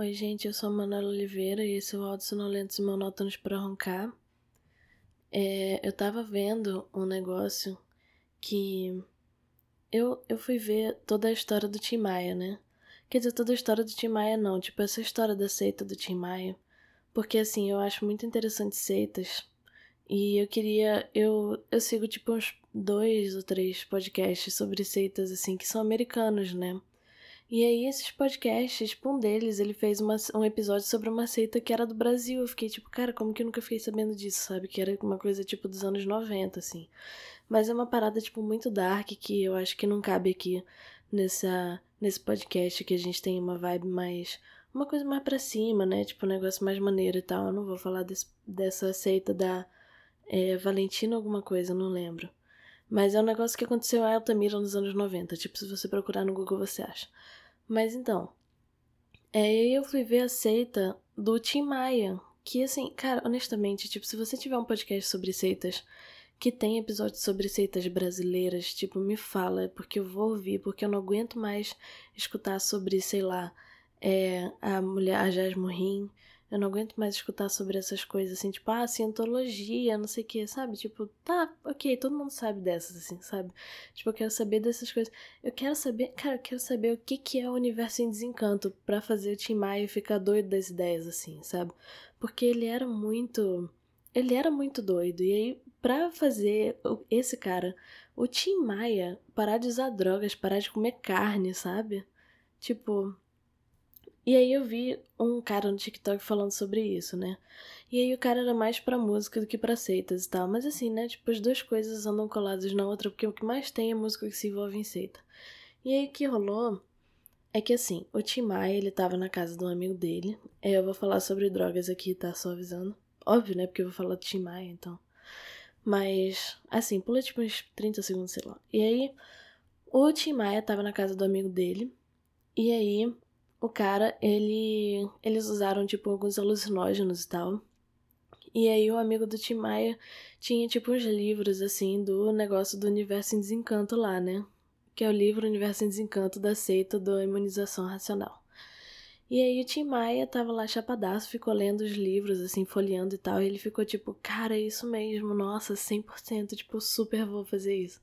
Oi, gente, eu sou a Manuela Oliveira e esse é o Áudio Sonolentos Monótonos para Roncar. É, eu tava vendo um negócio que eu, eu fui ver toda a história do Tim Maia, né? Quer dizer, toda a história do Tim Maia não, tipo essa história da seita do Tim Maia. Porque assim, eu acho muito interessante seitas. E eu queria. Eu, eu sigo tipo uns dois ou três podcasts sobre seitas, assim, que são americanos, né? E aí, esses podcasts, tipo, um deles, ele fez uma, um episódio sobre uma seita que era do Brasil. Eu fiquei tipo, cara, como que eu nunca fiquei sabendo disso, sabe? Que era uma coisa, tipo, dos anos 90, assim. Mas é uma parada, tipo, muito dark que eu acho que não cabe aqui nessa, nesse podcast, que a gente tem uma vibe mais. Uma coisa mais pra cima, né? Tipo, um negócio mais maneiro e tal. Eu não vou falar desse, dessa seita da é, Valentina alguma coisa, não lembro. Mas é um negócio que aconteceu em Altamira nos anos 90. Tipo, se você procurar no Google, você acha. Mas então, é, aí eu fui ver a seita do Tim Maia. Que assim, cara, honestamente, tipo, se você tiver um podcast sobre seitas que tem episódios sobre seitas brasileiras, tipo, me fala, porque eu vou ouvir, porque eu não aguento mais escutar sobre, sei lá, é, a mulher, a Jasmine eu não aguento mais escutar sobre essas coisas assim, tipo, ah, cientologia, não sei o que, sabe? Tipo, tá, ok, todo mundo sabe dessas, assim, sabe? Tipo, eu quero saber dessas coisas. Eu quero saber, cara, eu quero saber o que, que é o universo em desencanto para fazer o Tim Maia ficar doido das ideias, assim, sabe? Porque ele era muito. Ele era muito doido. E aí, pra fazer esse cara, o Tim Maia, parar de usar drogas, parar de comer carne, sabe? Tipo, e aí eu vi um cara no TikTok falando sobre isso, né? E aí o cara era mais pra música do que pra seitas e tal. Mas assim, né? Tipo, as duas coisas andam coladas na outra, porque o que mais tem é música que se envolve em seita. E aí o que rolou é que assim, o Tim Maia, ele tava na casa de um amigo dele. É, eu vou falar sobre drogas aqui, tá? Só avisando. Óbvio, né? Porque eu vou falar do Tim Maia, então. Mas, assim, pula tipo uns 30 segundos, sei lá. E aí, o Tim Maia tava na casa do amigo dele. E aí, o cara, ele. Eles usaram, tipo, alguns alucinógenos e tal. E aí o amigo do Tim Maia tinha, tipo, uns livros, assim, do negócio do Universo em Desencanto lá, né? Que é o livro Universo em Desencanto da seita da imunização racional. E aí o Tim Maia tava lá chapadaço, ficou lendo os livros, assim, folheando e tal. E ele ficou tipo, cara, é isso mesmo, nossa, 100%, tipo, super vou fazer isso.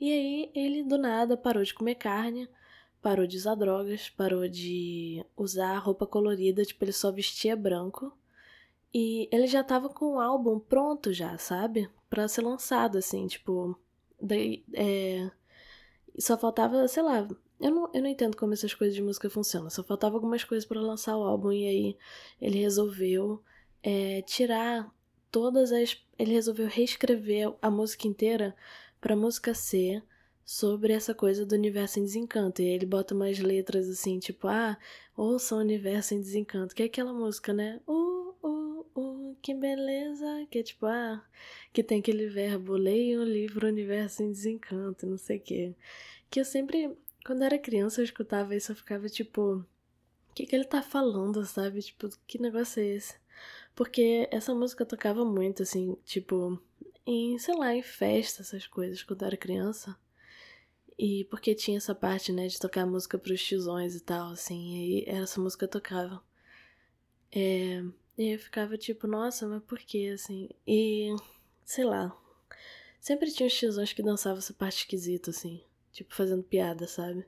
E aí ele do nada parou de comer carne, parou de usar drogas, parou de usar roupa colorida, tipo, ele só vestia branco. E ele já tava com o álbum pronto já, sabe? Pra ser lançado, assim, tipo. Daí, é... Só faltava, sei lá. Eu não, eu não entendo como essas coisas de música funcionam. Só faltava algumas coisas para lançar o álbum. E aí ele resolveu é, tirar todas as. Ele resolveu reescrever a música inteira pra música ser sobre essa coisa do universo em desencanto. E aí ele bota umas letras assim, tipo, ah, ouça o universo em desencanto, que é aquela música, né? Uh, uh, uh, que beleza! Que é tipo, ah, que tem aquele verbo, leia um livro Universo em Desencanto, não sei o quê. Que eu sempre, quando era criança, eu escutava isso, eu ficava tipo, o que, que ele tá falando, sabe? Tipo, que negócio é esse? Porque essa música tocava muito, assim, tipo, em, sei lá, em festa, essas coisas, quando eu era criança. E porque tinha essa parte, né, de tocar música pros tiozões e tal, assim, e aí essa música tocava. É, e eu ficava tipo, nossa, mas por que, assim? E, sei lá, sempre tinha os tiozões que dançavam essa parte esquisita, assim, tipo, fazendo piada, sabe?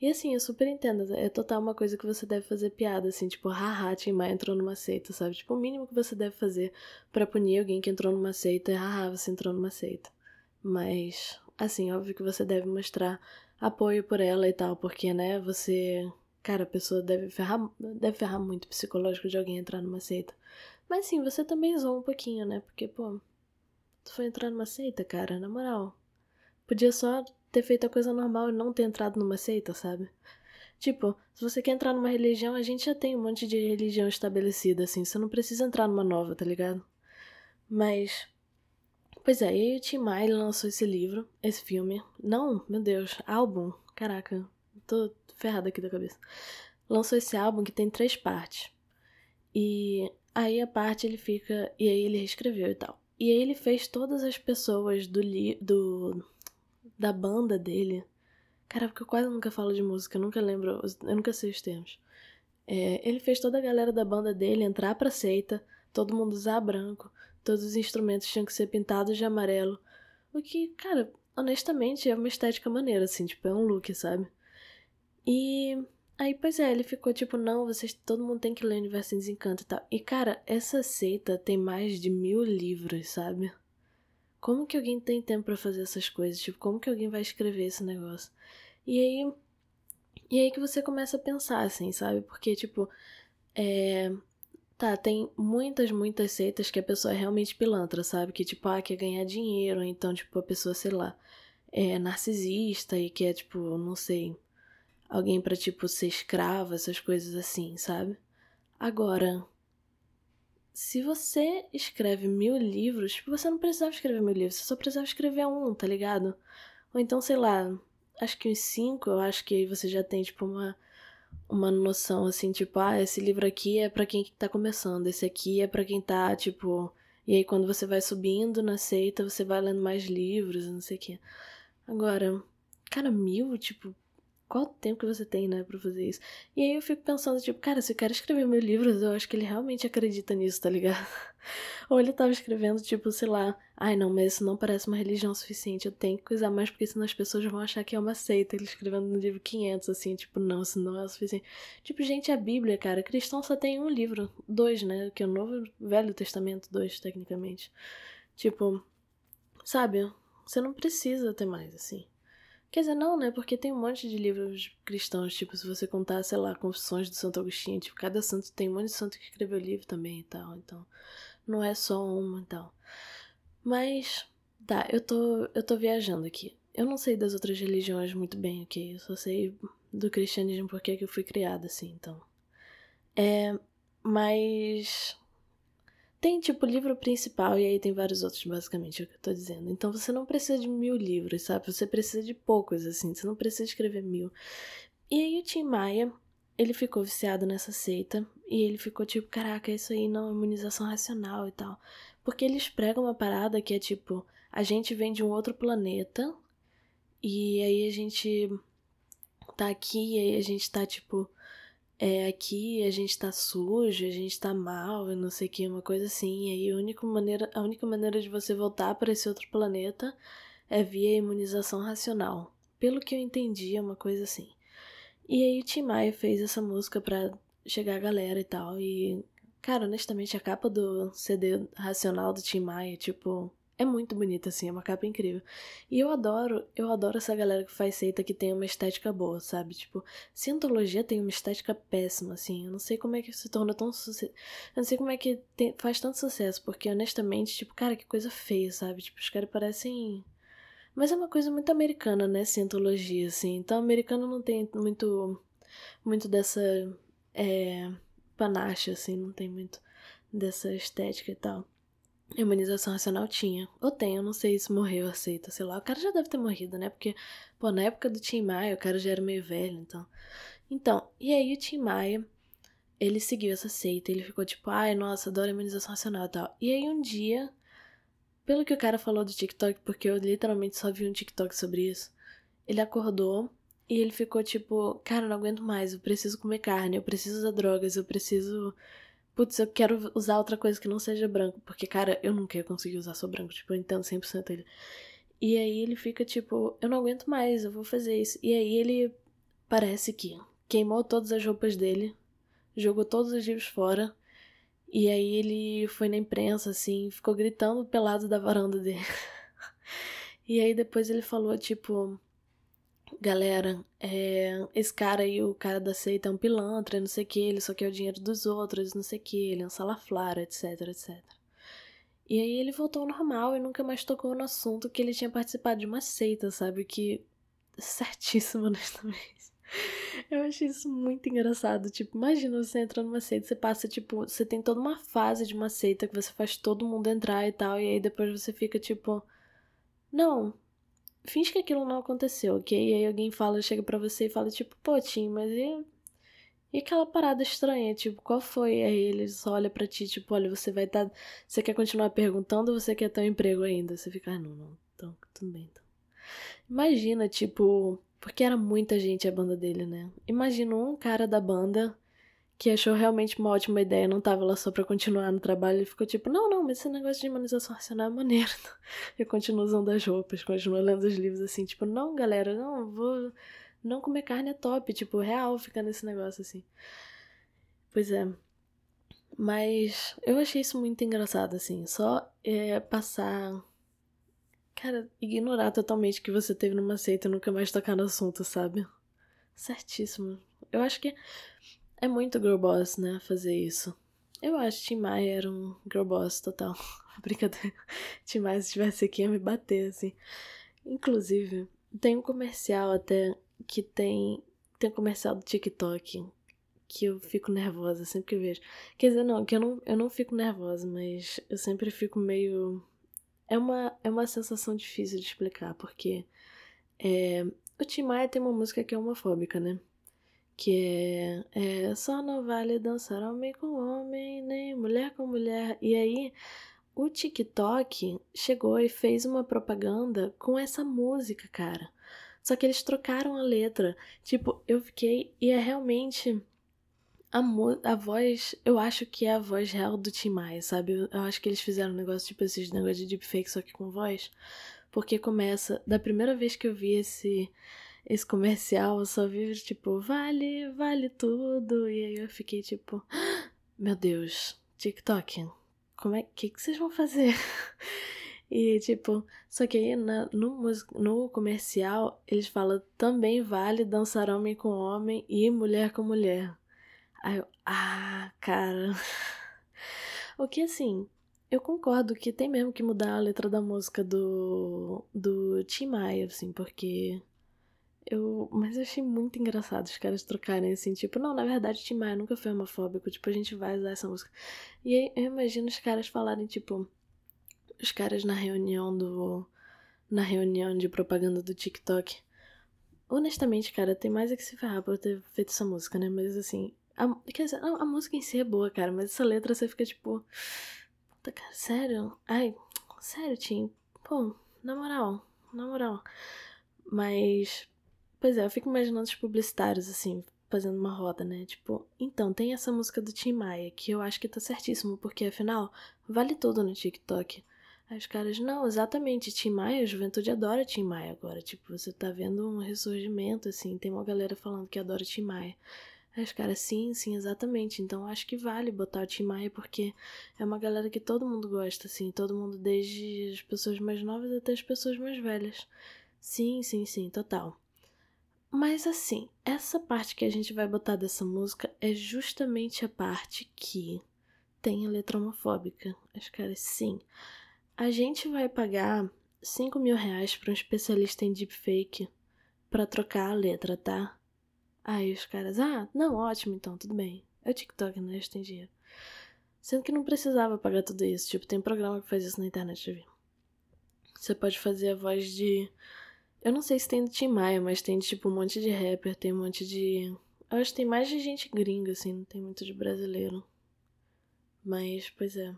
E assim, eu super entendo, é total uma coisa que você deve fazer piada, assim, tipo, haha, Tim Maia entrou numa seita, sabe? Tipo, o mínimo que você deve fazer para punir alguém que entrou numa seita é haha, você entrou numa seita. Mas Assim, óbvio que você deve mostrar apoio por ela e tal, porque, né, você. Cara, a pessoa deve ferrar, deve ferrar muito psicológico de alguém entrar numa seita. Mas sim, você também zoa um pouquinho, né? Porque, pô, tu foi entrar numa seita, cara, na moral. Podia só ter feito a coisa normal e não ter entrado numa seita, sabe? Tipo, se você quer entrar numa religião, a gente já tem um monte de religião estabelecida, assim. Você não precisa entrar numa nova, tá ligado? Mas Pois é, e o Tim Maia lançou esse livro, esse filme. Não, meu Deus, álbum. Caraca, tô ferrada aqui da cabeça. Lançou esse álbum que tem três partes. E aí a parte ele fica. E aí ele reescreveu e tal. E aí ele fez todas as pessoas do. Li, do da banda dele. Cara, porque eu quase nunca falo de música, eu nunca lembro. Eu nunca sei os termos. É, ele fez toda a galera da banda dele entrar pra seita, todo mundo usar branco, todos os instrumentos tinham que ser pintados de amarelo. O que, cara, honestamente é uma estética maneira, assim, tipo, é um look, sabe? E aí, pois é, ele ficou tipo, não, vocês, todo mundo tem que ler o Universo em Desencanto e tal. E, cara, essa seita tem mais de mil livros, sabe? Como que alguém tem tempo para fazer essas coisas? Tipo, como que alguém vai escrever esse negócio? E aí. E aí que você começa a pensar, assim, sabe? Porque, tipo, é. Tá, tem muitas, muitas seitas que a pessoa é realmente pilantra, sabe? Que, tipo, ah, quer ganhar dinheiro, então, tipo, a pessoa, sei lá, é narcisista e quer, tipo, não sei, alguém para tipo, ser escrava, essas coisas assim, sabe? Agora, se você escreve mil livros, tipo, você não precisava escrever mil livros, você só precisava escrever um, tá ligado? Ou então, sei lá, acho que uns cinco, eu acho que aí você já tem, tipo, uma, uma noção, assim, tipo, ah, esse livro aqui é para quem tá começando, esse aqui é para quem tá, tipo... E aí, quando você vai subindo na seita, você vai lendo mais livros, não sei o quê. Agora, cara, mil, tipo, qual tempo que você tem, né, pra fazer isso? E aí eu fico pensando, tipo, cara, se o cara escrever mil livros, eu acho que ele realmente acredita nisso, tá ligado? Ou ele tava escrevendo, tipo, sei lá, ai não, mas isso não parece uma religião suficiente, eu tenho que coisar mais, porque senão as pessoas vão achar que é uma seita. Ele escrevendo no livro 500, assim, tipo, não, isso não é o suficiente. Tipo, gente, a Bíblia, cara, cristão só tem um livro, dois, né, que é o Novo Velho Testamento, dois, tecnicamente. Tipo, sabe, você não precisa ter mais, assim. Quer dizer, não, né? Porque tem um monte de livros cristãos, tipo, se você contar, sei lá, Confissões do Santo Agostinho, tipo, cada santo tem um monte de santo que escreveu livro também e tal, então não é só uma e tal. Mas, tá, eu tô, eu tô viajando aqui. Eu não sei das outras religiões muito bem, ok? Eu só sei do cristianismo porque eu fui criada assim, então. É, mas tem, tipo, livro principal e aí tem vários outros, basicamente, é o que eu tô dizendo. Então você não precisa de mil livros, sabe? Você precisa de poucos, assim. Você não precisa escrever mil. E aí o Tim Maia, ele ficou viciado nessa seita. E ele ficou tipo, caraca, isso aí não é imunização racional e tal. Porque eles pregam uma parada que é tipo, a gente vem de um outro planeta. E aí a gente tá aqui e aí a gente tá, tipo, é, aqui a gente tá sujo, a gente tá mal, e não sei o que, uma coisa assim. E aí a única maneira, a única maneira de você voltar para esse outro planeta é via imunização racional. Pelo que eu entendi, é uma coisa assim. E aí o Tim Maia fez essa música pra chegar a galera e tal. E, cara, honestamente, a capa do CD Racional do Tim Maia, tipo, é muito bonita, assim, é uma capa incrível. E eu adoro, eu adoro essa galera que faz seita que tem uma estética boa, sabe? Tipo, Cientologia tem uma estética péssima, assim. Eu não sei como é que se torna tão sucesso. Eu não sei como é que tem... faz tanto sucesso, porque honestamente, tipo, cara, que coisa feia, sabe? Tipo, os caras parecem. Mas é uma coisa muito americana, né? Cientologia, assim. Então, americano não tem muito. Muito dessa. É. Panache, assim, não tem muito dessa estética e tal. Imunização racional tinha. Ou tem, eu não sei se morreu, aceita, sei lá. O cara já deve ter morrido, né? Porque, pô, na época do Tim Maia, o cara já era meio velho, então. Então, e aí o Tim Maia, ele seguiu essa seita, ele ficou tipo, ai, nossa, adoro imunização racional e tal. E aí um dia, pelo que o cara falou do TikTok, porque eu literalmente só vi um TikTok sobre isso, ele acordou e ele ficou tipo, cara, não aguento mais, eu preciso comer carne, eu preciso usar drogas, eu preciso putz, eu quero usar outra coisa que não seja branco, porque, cara, eu nunca ia conseguir usar só branco, tipo, eu entendo 100% ele. E aí ele fica tipo, eu não aguento mais, eu vou fazer isso. E aí ele parece que queimou todas as roupas dele, jogou todos os livros fora, e aí ele foi na imprensa, assim, ficou gritando pelado da varanda dele. e aí depois ele falou, tipo, galera, é, esse cara aí, o cara da seita é um pilantra, não sei o que, ele só quer o dinheiro dos outros, não sei o que, ele é um salaflara, etc, etc. E aí ele voltou ao normal e nunca mais tocou no assunto que ele tinha participado de uma seita, sabe? Que. Certíssimo, honestamente. Eu achei isso muito engraçado. Tipo, imagina você entrando numa seita, você passa, tipo, você tem toda uma fase de uma seita que você faz todo mundo entrar e tal, e aí depois você fica, tipo. Não, finge que aquilo não aconteceu, ok? E aí alguém fala, chega para você e fala, tipo, pô, Tim, mas e, e aquela parada estranha? Tipo, qual foi? Aí ele só olha pra ti, tipo, olha, você vai estar. Tá... Você quer continuar perguntando ou você quer ter um emprego ainda? Você fica, ah, não, não, então, tudo bem, então. Imagina, tipo, porque era muita gente a banda dele, né? Imagina um cara da banda que achou realmente uma ótima ideia, não tava lá só pra continuar no trabalho, ele ficou tipo, não, não, mas esse negócio de imunização racional é maneiro. Eu continuo usando as roupas, continuo lendo os livros assim, tipo, não, galera, não, vou. Não comer carne é top, tipo, real ficar nesse negócio assim. Pois é. Mas eu achei isso muito engraçado, assim. Só é, passar. Cara, ignorar totalmente que você teve numa seita e nunca mais tocar no assunto, sabe? Certíssimo. Eu acho que é muito girl boss, né, fazer isso. Eu acho que Tim Maia era um girl boss total. Brincadeira. Tim Maia, se estivesse aqui, ia me bater, assim. Inclusive, tem um comercial até que tem. Tem um comercial do TikTok que eu fico nervosa sempre que vejo. Quer dizer, não, que eu não, eu não fico nervosa, mas eu sempre fico meio. É uma, é uma sensação difícil de explicar, porque é, o Tim Maia tem uma música que é homofóbica, né? Que é, é Só não vale dançar homem com homem, nem mulher com mulher. E aí, o TikTok chegou e fez uma propaganda com essa música, cara. Só que eles trocaram a letra. Tipo, eu fiquei. E é realmente. A, a voz, eu acho que é a voz real do Tim Maia, sabe? Eu, eu acho que eles fizeram um negócio, tipo esses negócios de deepfake, só que com voz. Porque começa. Da primeira vez que eu vi esse esse comercial, eu só vi, tipo, vale, vale tudo. E aí eu fiquei tipo, meu Deus, TikTok, como é que, que vocês vão fazer? E tipo, só que aí na, no, no comercial eles falam também vale dançar homem com homem e mulher com mulher. Aí eu, ah, cara. O que assim, eu concordo que tem mesmo que mudar a letra da música do, do Tim Maia, assim, porque eu, mas eu achei muito engraçado os caras trocarem assim, tipo, não, na verdade, Tim Maia nunca foi homofóbico, tipo, a gente vai usar essa música. E aí eu imagino os caras falarem, tipo, os caras na reunião do. Na reunião de propaganda do TikTok. Honestamente, cara, tem mais é que se ferrar por eu ter feito essa música, né? Mas assim. A, quer dizer, a, a música em si é boa, cara, mas essa letra você fica tipo. Puta, cara, sério? Ai, sério, Tim? Pô, na moral, na moral. Mas Pois é, eu fico imaginando os publicitários, assim, fazendo uma roda, né? Tipo, então, tem essa música do Tim Maia, que eu acho que tá certíssimo, porque afinal, vale tudo no TikTok. Aí os caras, não, exatamente, Tim Maia, a juventude adora Tim Maia agora. Tipo, você tá vendo um ressurgimento, assim, tem uma galera falando que adora Tim Maia. Aí os caras, sim, sim, exatamente. Então acho que vale botar o Tim Maia, porque é uma galera que todo mundo gosta, assim, todo mundo, desde as pessoas mais novas até as pessoas mais velhas. Sim, sim, sim, total. Mas assim, essa parte que a gente vai botar dessa música é justamente a parte que tem a letra homofóbica. As caras, sim. A gente vai pagar 5 mil reais pra um especialista em deepfake para trocar a letra, tá? Aí os caras, ah, não, ótimo, então, tudo bem. É o TikTok, né? Eles têm dinheiro. Sendo que não precisava pagar tudo isso. Tipo, tem programa que faz isso na internet, já vi. Você pode fazer a voz de eu não sei se tem do Tim Maia, mas tem tipo um monte de rapper, tem um monte de. Eu acho que tem mais de gente gringa, assim, não tem muito de brasileiro. Mas, pois é.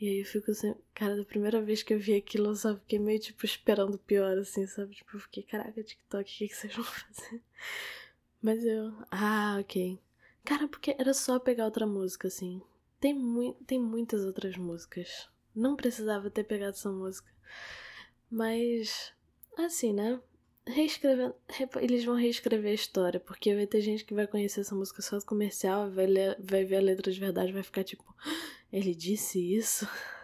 E aí eu fico assim, cara, da primeira vez que eu vi aquilo, eu só fiquei meio, tipo, esperando o pior, assim, sabe? Tipo, eu fiquei, caraca, TikTok, o que, que vocês vão fazer? Mas eu, ah, ok. Cara, porque era só pegar outra música, assim. Tem, mu tem muitas outras músicas. Não precisava ter pegado essa música. Mas Assim, né? Reescrevendo. Eles vão reescrever a história, porque vai ter gente que vai conhecer essa música só comercial, vai, ler, vai ver a letra de verdade vai ficar tipo, ele disse isso?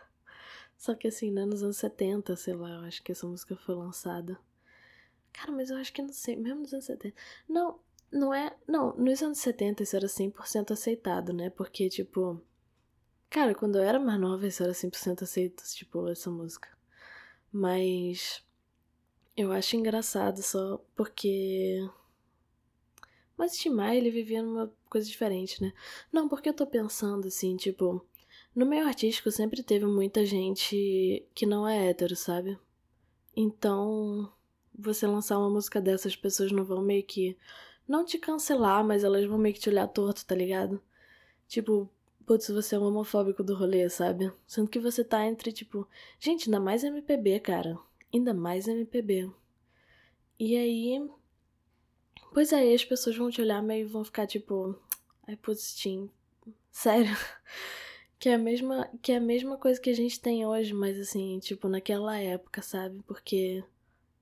Só que assim, né? Nos anos 70, sei lá, eu acho que essa música foi lançada. Cara, mas eu acho que não sei, mesmo nos anos 70. Não, não é. Não, nos anos 70 isso era 100% aceitado, né? Porque, tipo. Cara, quando eu era mais nova, isso era 100% aceito, tipo, essa música. Mas. Eu acho engraçado só porque. Mas Tim Maia, ele vivia numa coisa diferente, né? Não, porque eu tô pensando assim, tipo. No meio artístico sempre teve muita gente que não é hétero, sabe? Então, você lançar uma música dessas, as pessoas não vão meio que. Não te cancelar, mas elas vão meio que te olhar torto, tá ligado? Tipo, putz, você é um homofóbico do rolê, sabe? Sendo que você tá entre, tipo. Gente, ainda mais MPB, cara ainda mais MPB. E aí. Pois é, as pessoas vão te olhar meio vão ficar tipo. Aí putz, Tim. Sério. Que é, a mesma, que é a mesma coisa que a gente tem hoje, mas assim, tipo, naquela época, sabe? Porque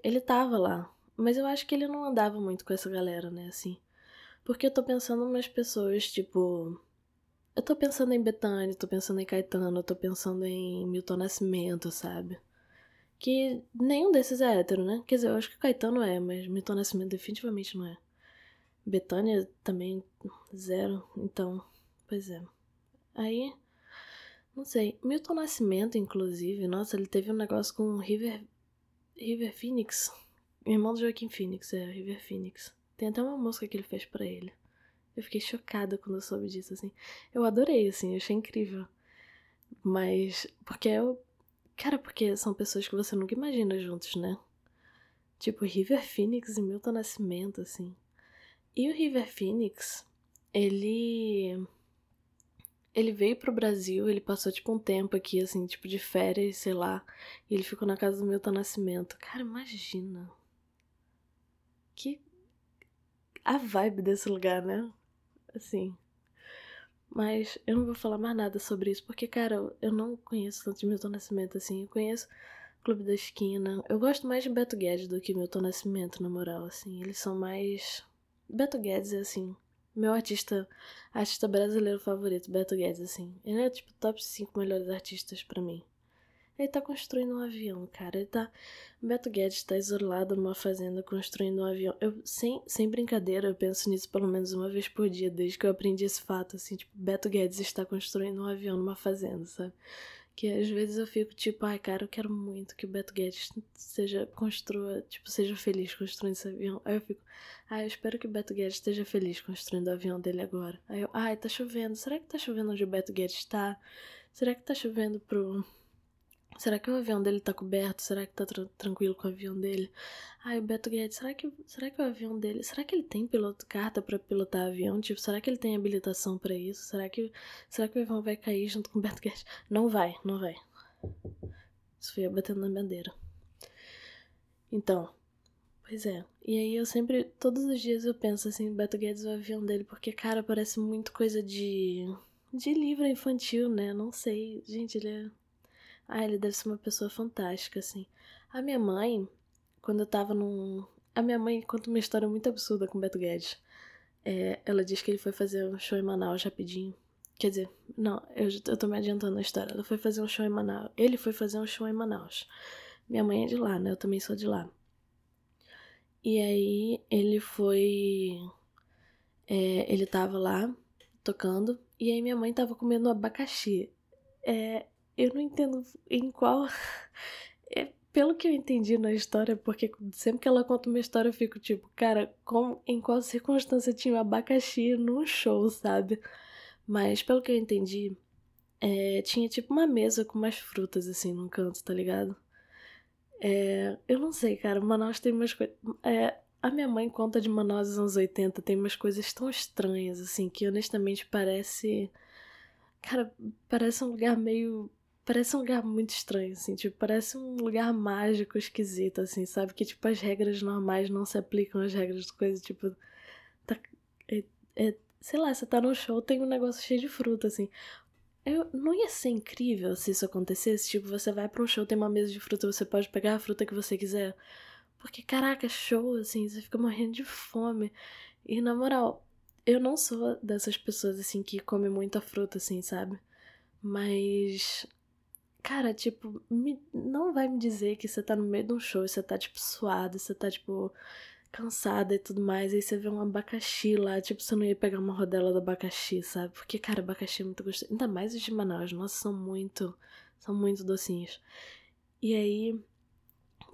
ele tava lá. Mas eu acho que ele não andava muito com essa galera, né? Assim. Porque eu tô pensando em umas pessoas, tipo. Eu tô pensando em Betânia, tô pensando em Caetano, tô pensando em Milton Nascimento, sabe? Que nenhum desses é hétero, né? Quer dizer, eu acho que Caetano é, mas Milton Nascimento definitivamente não é. Betânia também zero, então, pois é. Aí, não sei, Milton Nascimento, inclusive, nossa, ele teve um negócio com River, River Phoenix, irmão do Joaquim Phoenix, é, River Phoenix. Tem até uma música que ele fez para ele. Eu fiquei chocada quando eu soube disso, assim. Eu adorei, assim, eu achei incrível. Mas, porque eu. Cara, porque são pessoas que você nunca imagina juntos, né? Tipo, River Phoenix e Milton Nascimento, assim. E o River Phoenix, ele. Ele veio pro Brasil, ele passou tipo um tempo aqui, assim, tipo de férias, sei lá. E ele ficou na casa do Milton Nascimento. Cara, imagina. Que. A vibe desse lugar, né? Assim. Mas eu não vou falar mais nada sobre isso, porque, cara, eu não conheço tanto Milton Nascimento assim. Eu conheço Clube da Esquina. Eu gosto mais de Beto Guedes do que Milton Nascimento, na moral, assim. Eles são mais. Beto Guedes é assim. Meu artista, artista brasileiro favorito, Beto Guedes, assim. Ele é tipo top 5 melhores artistas para mim. Ele tá construindo um avião, cara. Ele tá. Beto Guedes tá isolado numa fazenda construindo um avião. Eu, sem, sem brincadeira, eu penso nisso pelo menos uma vez por dia, desde que eu aprendi esse fato, assim, tipo, Beto Guedes está construindo um avião numa fazenda, sabe? Que às vezes eu fico tipo, ai, cara, eu quero muito que o Beto Guedes seja, construa, tipo, seja feliz construindo esse avião. Aí eu fico, ai, eu espero que o Beto Guedes esteja feliz construindo o avião dele agora. Aí eu, ai, tá chovendo. Será que tá chovendo onde o Beto Guedes tá? Será que tá chovendo pro Será que o avião dele tá coberto? Será que tá tra tranquilo com o avião dele? Ai, o Beto Guedes, será que, será que o avião dele. Será que ele tem piloto carta para pilotar avião? Tipo, será que ele tem habilitação para isso? Será que, será que o avião vai cair junto com o Beto Guedes? Não vai, não vai. Isso foi eu batendo na bandeira. Então, pois é. E aí eu sempre, todos os dias eu penso assim, Beto Guedes o avião dele, porque, cara, parece muito coisa de. de livro infantil, né? Não sei. Gente, ele é ah, ele deve ser uma pessoa fantástica, assim. A minha mãe, quando eu tava num. A minha mãe conta uma história muito absurda com o Beto Guedes. É, ela diz que ele foi fazer um show em Manaus rapidinho. Quer dizer, não, eu, eu tô me adiantando na história. Ela foi fazer um show em Manaus. Ele foi fazer um show em Manaus. Minha mãe é de lá, né? Eu também sou de lá. E aí ele foi. É, ele tava lá tocando. E aí minha mãe tava comendo abacaxi. É, eu não entendo em qual. É, pelo que eu entendi na história, porque sempre que ela conta uma história eu fico tipo, cara, como, em qual circunstância tinha um abacaxi num show, sabe? Mas pelo que eu entendi, é, tinha tipo uma mesa com umas frutas assim num canto, tá ligado? É, eu não sei, cara, Manaus tem umas coisas. É, a minha mãe conta de Manaus dos anos 80, tem umas coisas tão estranhas, assim, que honestamente parece. Cara, parece um lugar meio Parece um lugar muito estranho, assim, tipo, parece um lugar mágico, esquisito, assim, sabe? Que, tipo, as regras normais não se aplicam às regras de coisa, tipo. Tá, é, é, sei lá, você tá no show, tem um negócio cheio de fruta, assim. Eu, não ia ser incrível se isso acontecesse? Tipo, você vai pra um show, tem uma mesa de fruta, você pode pegar a fruta que você quiser. Porque, caraca, show, assim, você fica morrendo de fome. E, na moral, eu não sou dessas pessoas, assim, que come muita fruta, assim, sabe? Mas Cara, tipo, me, não vai me dizer que você tá no meio de um show e você tá, tipo, suado, você tá, tipo, cansada e tudo mais, aí você vê um abacaxi lá, tipo, você não ia pegar uma rodela do abacaxi, sabe? Porque, cara, abacaxi é muito gostoso. Ainda mais os de Manaus, nossa, são muito, são muito docinhos. E aí,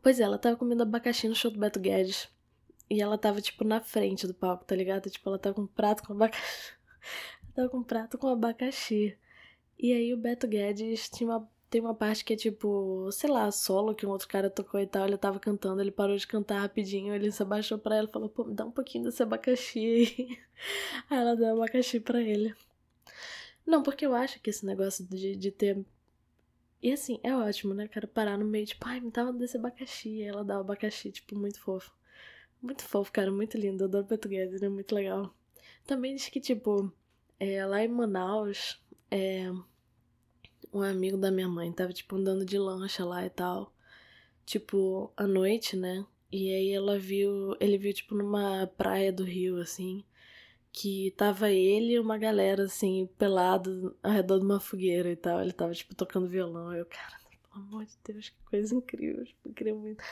pois é, ela tava comendo abacaxi no show do Beto Guedes. E ela tava, tipo, na frente do palco, tá ligado? Tipo, ela tava com um prato com abacaxi. tava com um prato com abacaxi. E aí o Beto Guedes tinha uma tem uma parte que é tipo, sei lá, solo que um outro cara tocou e tal, ele tava cantando, ele parou de cantar rapidinho, ele se abaixou pra ela e falou, pô, me dá um pouquinho desse abacaxi aí. Aí ela deu abacaxi pra ele. Não, porque eu acho que esse negócio de, de ter. E assim, é ótimo, né, cara? Parar no meio, tipo, ai, me dá desse abacaxi. E ela dá o abacaxi, tipo, muito fofo. Muito fofo, cara, muito lindo. Eu adoro português, ele é muito legal. Também diz que, tipo, É, lá em Manaus, é, um amigo da minha mãe tava, tipo, andando de lancha lá e tal. Tipo, à noite, né? E aí ela viu. Ele viu, tipo, numa praia do Rio, assim. Que tava ele e uma galera, assim, pelado ao redor de uma fogueira e tal. Ele tava, tipo, tocando violão. Eu, cara, pelo amor de Deus, que coisa incrível. Tipo, eu queria muito.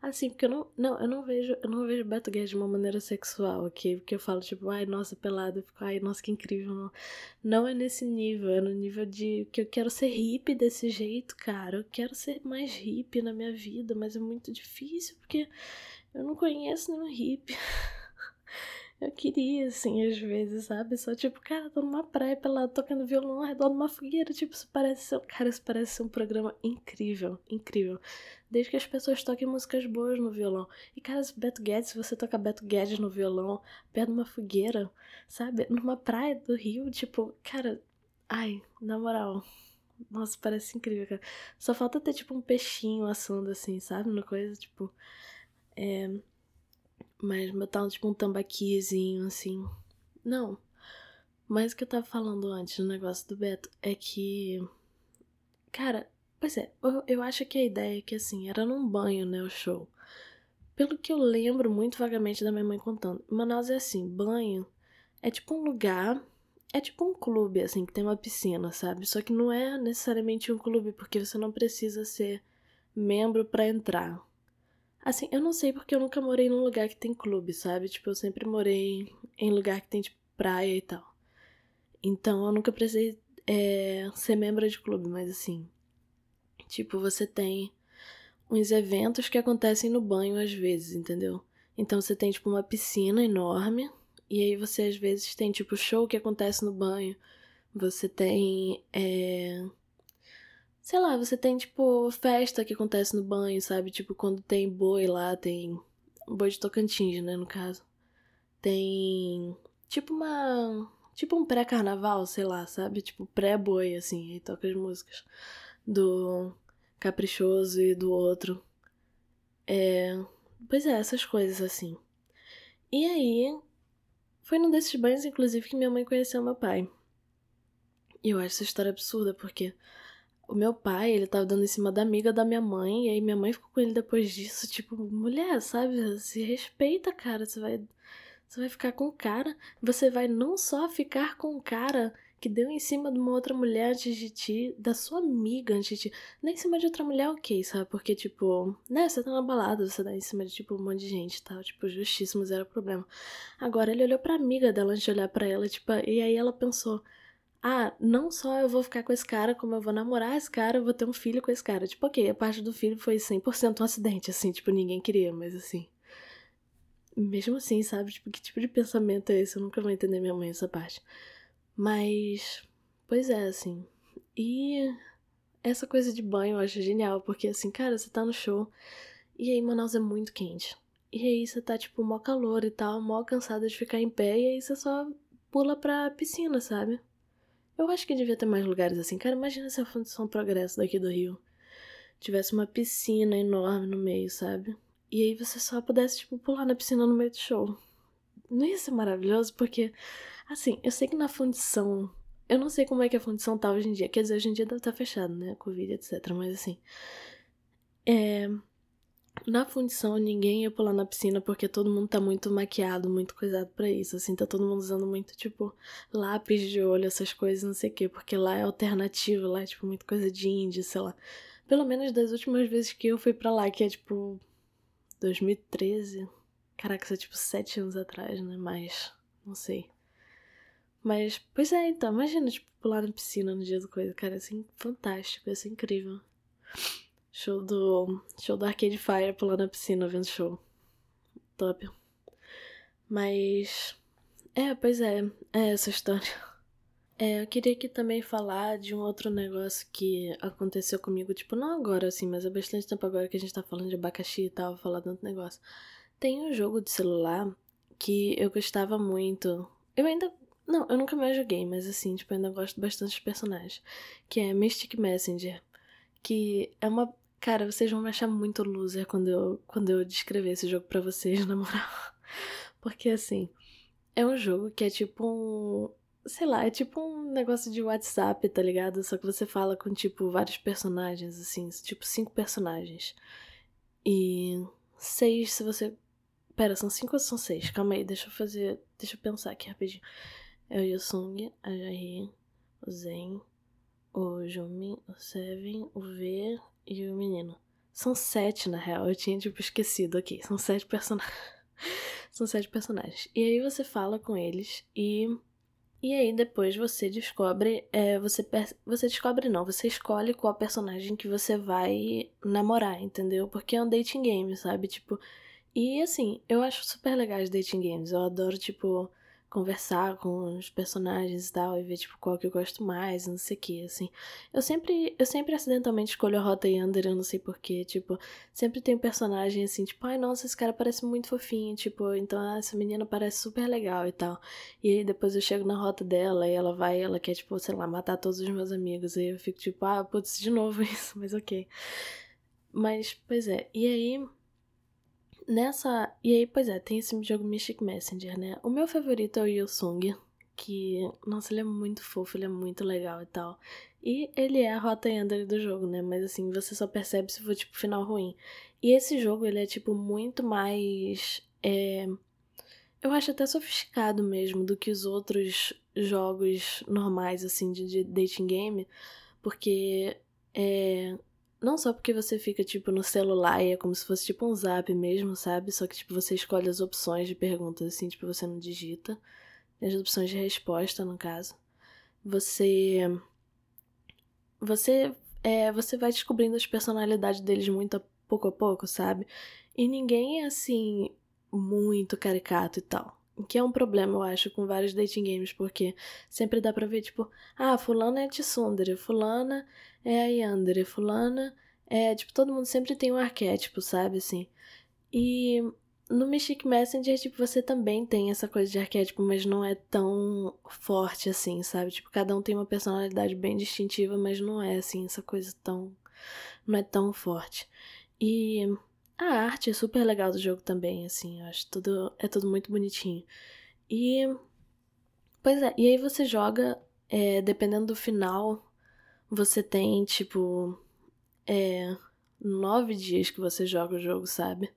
Assim, porque eu não. Não, eu não vejo. Eu não vejo Beto Guedes de uma maneira sexual, ok? Porque eu falo, tipo, ai, nossa, pelado. Eu fico, ai, nossa, que incrível. Não, não é nesse nível, é no nível de que eu quero ser hippie desse jeito, cara. Eu quero ser mais hippie na minha vida, mas é muito difícil, porque eu não conheço nenhum hippie. Eu queria, assim, às vezes, sabe? Só tipo, cara, tô numa praia pelado tocando violão ao redor de uma fogueira. Tipo, isso parece ser. Cara, isso parece ser um programa incrível, incrível. Desde que as pessoas toquem músicas boas no violão. E, cara, se Beto Guedes, se você toca Beto Guedes no violão, perto de uma fogueira, sabe? Numa praia do Rio, tipo, cara. Ai, na moral. Nossa, parece incrível, cara. Só falta ter, tipo, um peixinho assando assim, sabe? Uma coisa, tipo. É mas botar tipo um tambaquizinho assim. Não. Mas o que eu tava falando antes do negócio do Beto é que. Cara, pois é, eu, eu acho que a ideia é que assim, era num banho, né, o show. Pelo que eu lembro muito vagamente da minha mãe contando. Manaus é assim, banho é tipo um lugar. É tipo um clube, assim, que tem uma piscina, sabe? Só que não é necessariamente um clube, porque você não precisa ser membro para entrar. Assim, eu não sei porque eu nunca morei num lugar que tem clube, sabe? Tipo, eu sempre morei em lugar que tem, tipo, praia e tal. Então, eu nunca precisei é, ser membro de clube, mas assim. Tipo, você tem uns eventos que acontecem no banho às vezes, entendeu? Então você tem, tipo, uma piscina enorme. E aí você às vezes tem, tipo, show que acontece no banho. Você tem. É Sei lá, você tem, tipo, festa que acontece no banho, sabe? Tipo, quando tem boi lá, tem. Boi de Tocantins, né, no caso. Tem. Tipo uma. Tipo um pré-carnaval, sei lá, sabe? Tipo pré-boi, assim, aí toca as músicas do Caprichoso e do outro. É. Pois é, essas coisas assim. E aí. Foi num desses banhos, inclusive, que minha mãe conheceu meu pai. E eu acho essa história absurda, porque o meu pai, ele tava dando em cima da amiga da minha mãe, e aí minha mãe ficou com ele depois disso, tipo, mulher, sabe? Se respeita, cara, você vai você vai ficar com o cara, você vai não só ficar com o cara que deu em cima de uma outra mulher antes de ti, da sua amiga antes de ti, nem em cima de outra mulher, ok, sabe? Porque, tipo, né, você tá na balada, você dá em cima de, tipo, um monte de gente e tal, tipo, justíssimo, zero problema. Agora, ele olhou pra amiga dela antes de olhar pra ela, tipo, e aí ela pensou, ah, não só eu vou ficar com esse cara, como eu vou namorar esse cara, eu vou ter um filho com esse cara. Tipo, ok, a parte do filho foi 100% um acidente, assim, tipo, ninguém queria, mas assim. Mesmo assim, sabe? Tipo, que tipo de pensamento é esse? Eu nunca vou entender minha mãe essa parte. Mas, pois é, assim. E essa coisa de banho eu acho genial, porque assim, cara, você tá no show e aí Manaus é muito quente. E aí você tá, tipo, mó calor e tal, mó cansada de ficar em pé, e aí você só pula pra piscina, sabe? Eu acho que devia ter mais lugares assim. Cara, imagina se a Fundação Progresso daqui do Rio tivesse uma piscina enorme no meio, sabe? E aí você só pudesse, tipo, pular na piscina no meio do show. Não ia ser maravilhoso? Porque, assim, eu sei que na fundição. Eu não sei como é que a fundição tá hoje em dia. Quer dizer, hoje em dia deve estar tá fechado, né? Covid, etc. Mas, assim. É. Na fundição, ninguém ia pular na piscina porque todo mundo tá muito maquiado, muito coisado para isso. Assim, tá todo mundo usando muito, tipo, lápis de olho, essas coisas, não sei o quê. Porque lá é alternativo, lá é, tipo, muito coisa de índio, sei lá. Pelo menos das últimas vezes que eu fui para lá, que é, tipo, 2013. Caraca, isso é, tipo, sete anos atrás, né? Mas, não sei. Mas, pois é, então, imagina, tipo, pular na piscina no dia do coisa. Cara, assim, fantástico, ia ser incrível. Show do. Show do Arcade Fire pulando na piscina vendo show. Top. Mas. É, pois é. É essa história. É, eu queria aqui também falar de um outro negócio que aconteceu comigo, tipo, não agora, assim, mas há bastante tempo agora que a gente tá falando de abacaxi e tal, falar tanto negócio. Tem um jogo de celular que eu gostava muito. Eu ainda. Não, eu nunca mais joguei, mas assim, tipo, eu ainda gosto bastante dos personagens. Que é Mystic Messenger. Que é uma Cara, vocês vão me achar muito loser quando eu, quando eu descrever esse jogo para vocês, na moral. Porque assim, é um jogo que é tipo um, sei lá, é tipo um negócio de WhatsApp, tá ligado? Só que você fala com, tipo, vários personagens, assim, tipo, cinco personagens. E seis se você. Pera, são cinco ou são seis? Calma aí, deixa eu fazer. Deixa eu pensar aqui rapidinho. É o Yosung, a Jahi, o Zen, o Jumi, o Seven, o V e o menino. São sete, na real. Eu tinha, tipo, esquecido aqui. São sete personagens. são sete personagens. E aí você fala com eles e e aí depois você descobre, é, você, você descobre não, você escolhe qual personagem que você vai namorar, entendeu? Porque é um dating game, sabe? Tipo, e assim, eu acho super legais dating games. Eu adoro, tipo, conversar com os personagens e tal, e ver, tipo, qual que eu gosto mais, não sei o que, assim. Eu sempre, eu sempre acidentalmente escolho a Rota Yander, eu não sei porquê, tipo, sempre tem um personagem assim, tipo, ai, nossa, esse cara parece muito fofinho, tipo, então ah, essa menina parece super legal e tal. E aí depois eu chego na rota dela e ela vai, ela quer, tipo, sei lá, matar todos os meus amigos, e eu fico tipo, ah, putz, de novo isso, mas ok. Mas, pois é, e aí Nessa. E aí, pois é, tem esse jogo Mystic Messenger, né? O meu favorito é o Yosung, que. Nossa, ele é muito fofo, ele é muito legal e tal. E ele é a rota ender do jogo, né? Mas assim, você só percebe se for, tipo, final ruim. E esse jogo, ele é, tipo, muito mais. É... Eu acho até sofisticado mesmo do que os outros jogos normais, assim, de, de dating game. Porque. É não só porque você fica, tipo, no celular e é como se fosse, tipo, um zap mesmo, sabe? Só que, tipo, você escolhe as opções de perguntas, assim, tipo, você não digita. As opções de resposta, no caso. Você... Você... É, você vai descobrindo as personalidades deles muito a pouco a pouco, sabe? E ninguém é, assim, muito caricato e tal. Que é um problema, eu acho, com vários dating games, porque sempre dá pra ver, tipo, ah, fulana é Tsundere, fulana é a Yandere, fulana é, tipo, todo mundo sempre tem um arquétipo, sabe, assim. E no Mystic Messenger, tipo, você também tem essa coisa de arquétipo, mas não é tão forte assim, sabe? Tipo, cada um tem uma personalidade bem distintiva, mas não é, assim, essa coisa tão... não é tão forte. E a arte é super legal do jogo também, assim, eu acho tudo... é tudo muito bonitinho. E... Pois é, e aí você joga, é, dependendo do final, você tem, tipo, é. nove dias que você joga o jogo, sabe?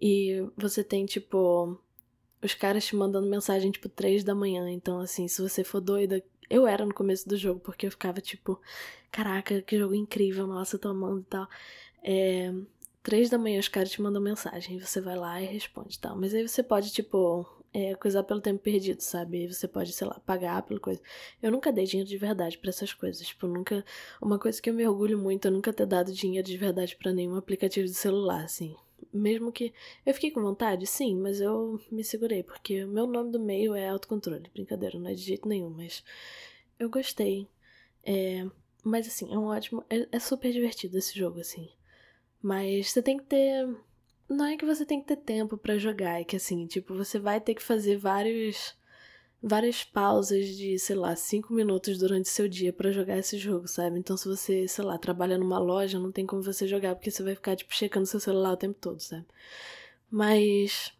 E você tem, tipo. Os caras te mandando mensagem, tipo, três da manhã. Então, assim, se você for doida. Eu era no começo do jogo, porque eu ficava, tipo, caraca, que jogo incrível, nossa, eu tô amando e tal. É. Três da manhã os caras te mandam mensagem, você vai lá e responde tal. Mas aí você pode, tipo, é, coisar pelo tempo perdido, sabe? Você pode, sei lá, pagar pela coisa. Eu nunca dei dinheiro de verdade para essas coisas. Tipo, nunca. Uma coisa que eu me orgulho muito é nunca ter dado dinheiro de verdade para nenhum aplicativo de celular, assim. Mesmo que. Eu fiquei com vontade, sim, mas eu me segurei, porque o meu nome do meio é autocontrole. Brincadeira, não é de jeito nenhum, mas. Eu gostei. É. Mas assim, é um ótimo. É, é super divertido esse jogo, assim. Mas você tem que ter não é que você tem que ter tempo para jogar, é que assim, tipo, você vai ter que fazer vários várias pausas de, sei lá, cinco minutos durante seu dia para jogar esse jogo, sabe? Então se você, sei lá, trabalha numa loja, não tem como você jogar porque você vai ficar tipo checando seu celular o tempo todo, sabe? Mas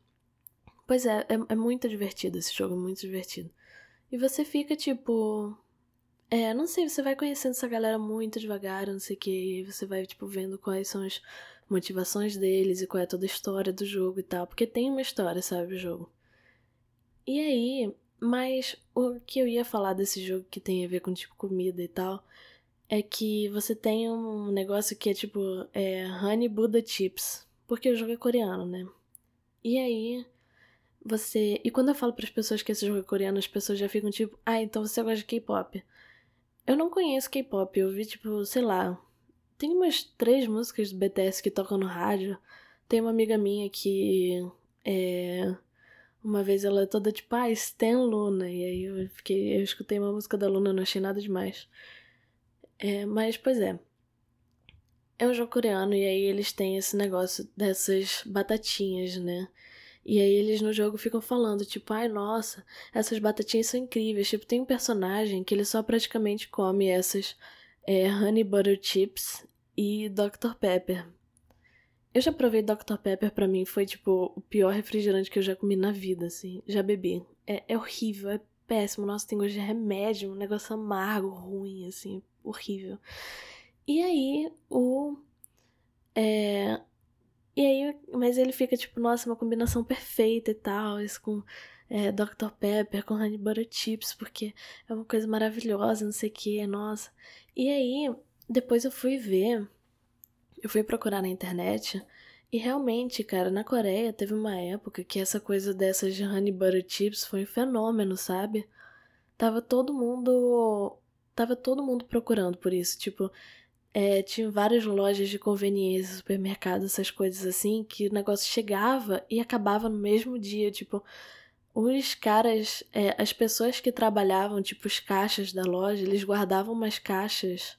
pois é, é, é muito divertido esse jogo, muito divertido. E você fica tipo é, não sei, você vai conhecendo essa galera muito devagar, não sei o que, e você vai, tipo, vendo quais são as motivações deles e qual é toda a história do jogo e tal, porque tem uma história, sabe, o jogo. E aí, mas o que eu ia falar desse jogo que tem a ver com tipo comida e tal, é que você tem um negócio que é tipo é Honey Buddha Chips, porque o jogo é coreano, né? E aí você, e quando eu falo para as pessoas que esse jogo é coreano, as pessoas já ficam tipo, ah, então você gosta de K-pop. Eu não conheço K-pop, eu vi tipo, sei lá, tem umas três músicas do BTS que tocam no rádio. Tem uma amiga minha que é. Uma vez ela é toda tipo, ah, Stan Luna. E aí eu fiquei. Eu escutei uma música da Luna, não achei nada demais. É, mas, pois é. É um jogo coreano e aí eles têm esse negócio dessas batatinhas, né? E aí eles no jogo ficam falando, tipo, ai, nossa, essas batatinhas são incríveis. Tipo, tem um personagem que ele só praticamente come essas é, Honey Butter Chips e Dr. Pepper. Eu já provei Dr. Pepper, para mim foi tipo o pior refrigerante que eu já comi na vida, assim. Já bebi. É, é horrível, é péssimo. Nossa, tem gosto de remédio, um negócio amargo, ruim, assim, horrível. E aí, o. É, e aí, mas ele fica tipo, nossa, uma combinação perfeita e tal, isso com é, Dr. Pepper, com Honey Butter Chips, porque é uma coisa maravilhosa, não sei o que, nossa. E aí, depois eu fui ver, eu fui procurar na internet, e realmente, cara, na Coreia teve uma época que essa coisa dessas de Honey Butter Chips foi um fenômeno, sabe? Tava todo mundo. Tava todo mundo procurando por isso, tipo é, tinha várias lojas de conveniência, supermercados, essas coisas assim, que o negócio chegava e acabava no mesmo dia. Tipo, os caras, é, as pessoas que trabalhavam, tipo, os caixas da loja, eles guardavam umas caixas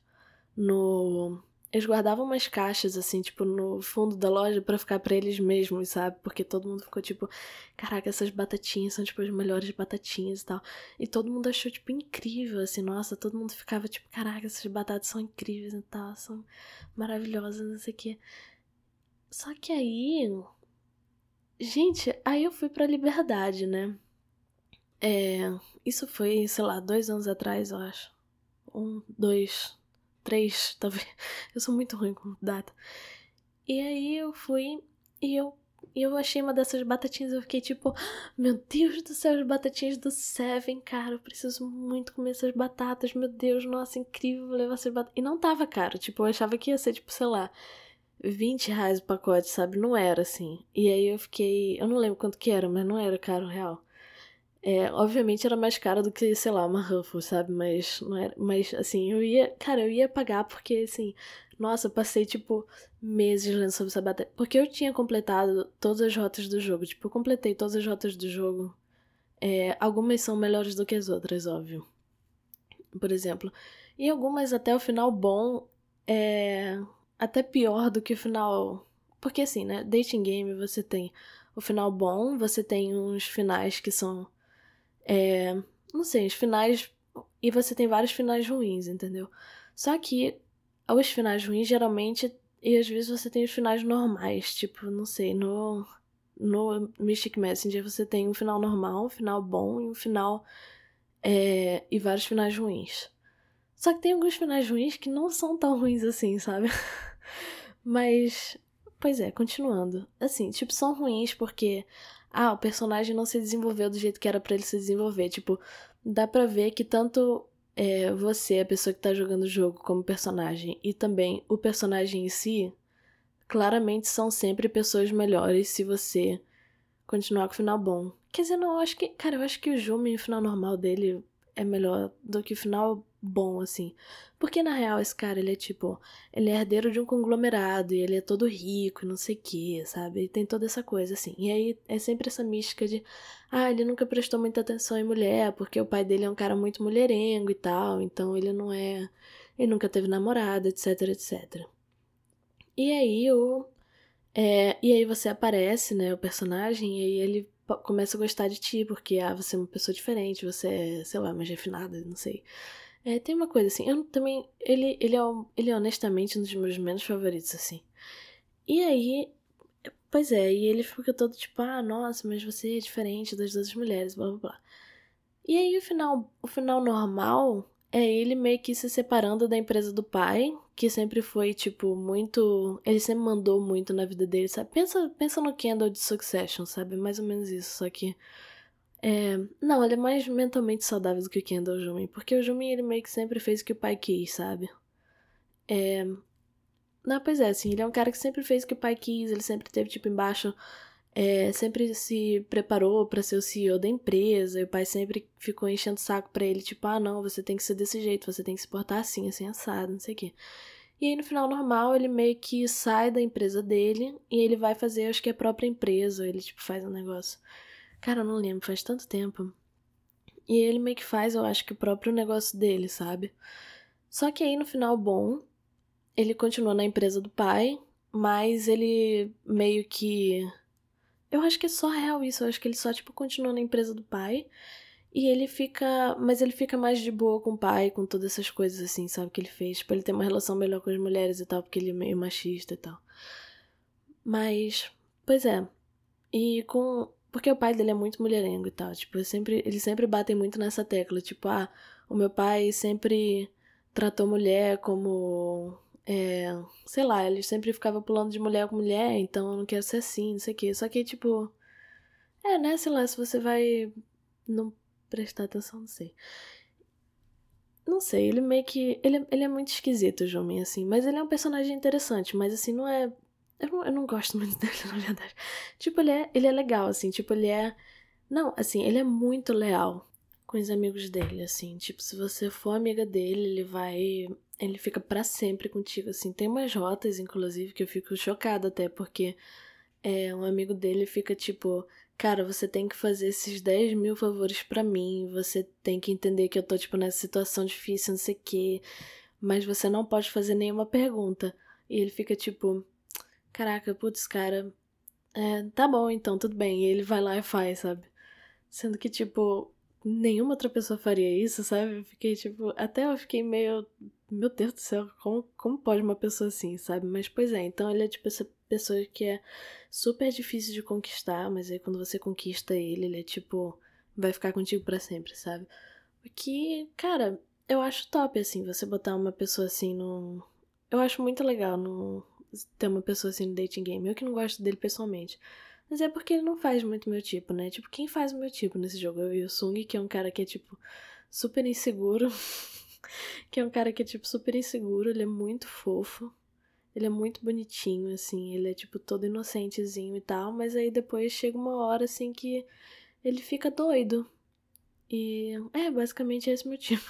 no, eles guardavam umas caixas, assim, tipo, no fundo da loja para ficar para eles mesmos, sabe? Porque todo mundo ficou tipo, caraca, essas batatinhas são, tipo, as melhores batatinhas e tal. E todo mundo achou, tipo, incrível, assim, nossa, todo mundo ficava tipo, caraca, essas batatas são incríveis e tal, são maravilhosas, não sei o quê. Só que aí. Gente, aí eu fui pra liberdade, né? É. Isso foi, sei lá, dois anos atrás, eu acho. Um, dois, três, talvez. Eu sou muito ruim com data. E aí eu fui e eu, eu achei uma dessas batatinhas. Eu fiquei tipo, meu Deus do céu, as batatinhas do Seven, cara. Eu preciso muito comer essas batatas. Meu Deus, nossa, incrível levar essas batatas. E não tava caro. Tipo, eu achava que ia ser, tipo, sei lá. 20 reais o pacote, sabe? Não era assim. E aí eu fiquei. Eu não lembro quanto que era, mas não era caro real. É, obviamente era mais caro do que, sei lá, uma Ruffles, sabe? Mas não era. Mas assim, eu ia. Cara, eu ia pagar porque, assim. Nossa, eu passei, tipo, meses lendo sobre essa batalha. Porque eu tinha completado todas as rotas do jogo. Tipo, eu completei todas as rotas do jogo. É, algumas são melhores do que as outras, óbvio. Por exemplo. E algumas até o final bom é. Até pior do que o final. Porque assim, né? Dating game você tem o final bom, você tem uns finais que são é, não sei, os finais. E você tem vários finais ruins, entendeu? Só que os finais ruins geralmente. E às vezes você tem os finais normais. Tipo, não sei, no. No Mystic Messenger você tem um final normal, um final bom e um final. É, e vários finais ruins. Só que tem alguns finais ruins que não são tão ruins assim, sabe? Mas. Pois é, continuando. Assim, tipo, são ruins porque ah, o personagem não se desenvolveu do jeito que era para ele se desenvolver. Tipo, dá pra ver que tanto é, você, a pessoa que tá jogando o jogo como personagem, e também o personagem em si, claramente são sempre pessoas melhores se você continuar com o final bom. Quer dizer, não, eu acho que. Cara, eu acho que o Jumi, o final normal dele, é melhor do que o final bom, assim. Porque na real, esse cara, ele é tipo. Ele é herdeiro de um conglomerado e ele é todo rico e não sei o que, sabe? E tem toda essa coisa, assim. E aí é sempre essa mística de. Ah, ele nunca prestou muita atenção em mulher, porque o pai dele é um cara muito mulherengo e tal, então ele não é. Ele nunca teve namorada, etc, etc. E aí o. É, e aí você aparece, né, o personagem, e aí ele começa a gostar de ti, porque ah, você é uma pessoa diferente, você é, sei lá, mais refinada, não sei. É, tem uma coisa assim, eu também. Ele, ele, é, ele é honestamente um dos meus menos favoritos, assim. E aí. Pois é, e ele fica todo tipo, ah, nossa, mas você é diferente das outras mulheres, blá blá blá. E aí o final, o final normal é ele meio que se separando da empresa do pai, que sempre foi, tipo, muito. Ele sempre mandou muito na vida dele, sabe? Pensa, pensa no Kendall de Succession, sabe? Mais ou menos isso, só que é, não, ele é mais mentalmente saudável do que o Kendall Jumi, porque o Jumi ele meio que sempre fez o que o pai quis, sabe? É, não, pois é, assim, ele é um cara que sempre fez o que o pai quis, ele sempre teve, tipo, embaixo, é, sempre se preparou para ser o CEO da empresa, e o pai sempre ficou enchendo o saco pra ele, tipo, ah, não, você tem que ser desse jeito, você tem que se portar assim, assim, assado, não sei o quê. E aí, no final normal, ele meio que sai da empresa dele e ele vai fazer, acho que a própria empresa, ele, tipo, faz um negócio Cara, eu não lembro, faz tanto tempo. E ele meio que faz, eu acho que o próprio negócio dele, sabe? Só que aí no final, bom, ele continua na empresa do pai, mas ele meio que. Eu acho que é só real isso, eu acho que ele só, tipo, continua na empresa do pai. E ele fica. Mas ele fica mais de boa com o pai, com todas essas coisas assim, sabe? Que ele fez. Tipo, ele ter uma relação melhor com as mulheres e tal, porque ele é meio machista e tal. Mas. Pois é. E com Porque o pai dele é muito mulherengo e tal. Tipo, sempre, eles sempre batem muito nessa tecla. Tipo, ah, o meu pai sempre tratou mulher como. É, sei lá, ele sempre ficava pulando de mulher com mulher, então eu não quero ser assim, não sei o quê. Só que, tipo. É, né? Sei lá, se você vai não prestar atenção, não sei. Não sei, ele meio que. Ele, é, ele é muito esquisito, o Jomin, assim. Mas ele é um personagem interessante, mas assim, não é. Eu não, eu não gosto muito dele, na verdade. Tipo, ele é, ele é legal, assim. Tipo, ele é. Não, assim, ele é muito leal com os amigos dele, assim. Tipo, se você for amiga dele, ele vai. Ele fica para sempre contigo, assim. Tem umas rotas, inclusive, que eu fico chocada até, porque é, um amigo dele fica tipo cara, você tem que fazer esses 10 mil favores para mim, você tem que entender que eu tô, tipo, nessa situação difícil, não sei o quê, mas você não pode fazer nenhuma pergunta. E ele fica tipo, caraca, putz, cara, é, tá bom, então, tudo bem. E ele vai lá e faz, sabe? Sendo que, tipo, nenhuma outra pessoa faria isso, sabe? Eu fiquei, tipo, até eu fiquei meio, meu Deus do céu, como, como pode uma pessoa assim, sabe? Mas, pois é, então ele é, tipo, essa pessoa que é super difícil de conquistar, mas aí quando você conquista ele, ele é tipo, vai ficar contigo para sempre, sabe? O que, cara, eu acho top, assim, você botar uma pessoa assim no. Eu acho muito legal no... ter uma pessoa assim no dating game. Eu que não gosto dele pessoalmente. Mas é porque ele não faz muito meu tipo, né? Tipo, quem faz o meu tipo nesse jogo? Eu e o Sung, que é um cara que é, tipo, super inseguro. que é um cara que é, tipo, super inseguro. Ele é muito fofo. Ele é muito bonitinho, assim, ele é tipo todo inocentezinho e tal, mas aí depois chega uma hora assim que ele fica doido. E é, basicamente esse motivo.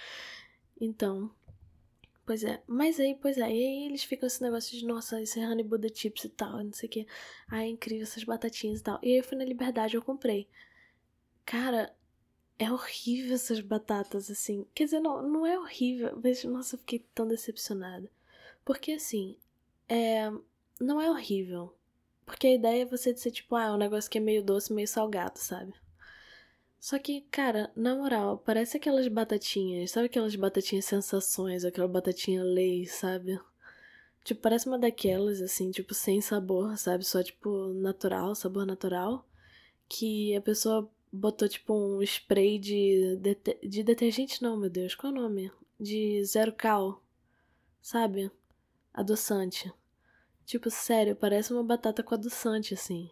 então, pois é. Mas aí, pois é, e aí eles ficam esse negócio de, nossa, esse Honey Buddha Chips e tal, não sei o que. Ai, é incrível essas batatinhas e tal. E aí eu fui na Liberdade eu comprei. Cara, é horrível essas batatas, assim. Quer dizer, não, não é horrível, mas, nossa, eu fiquei tão decepcionada. Porque assim, é, não é horrível. Porque a ideia é você dizer, tipo, ah, é um negócio que é meio doce, meio salgado, sabe? Só que, cara, na moral, parece aquelas batatinhas, sabe aquelas batatinhas sensações, aquela batatinha lei, sabe? Tipo, parece uma daquelas, assim, tipo, sem sabor, sabe? Só, tipo, natural, sabor natural. Que a pessoa botou, tipo, um spray de, de detergente, não, meu Deus, qual é o nome? De zero cal, sabe? adoçante. Tipo, sério, parece uma batata com adoçante, assim.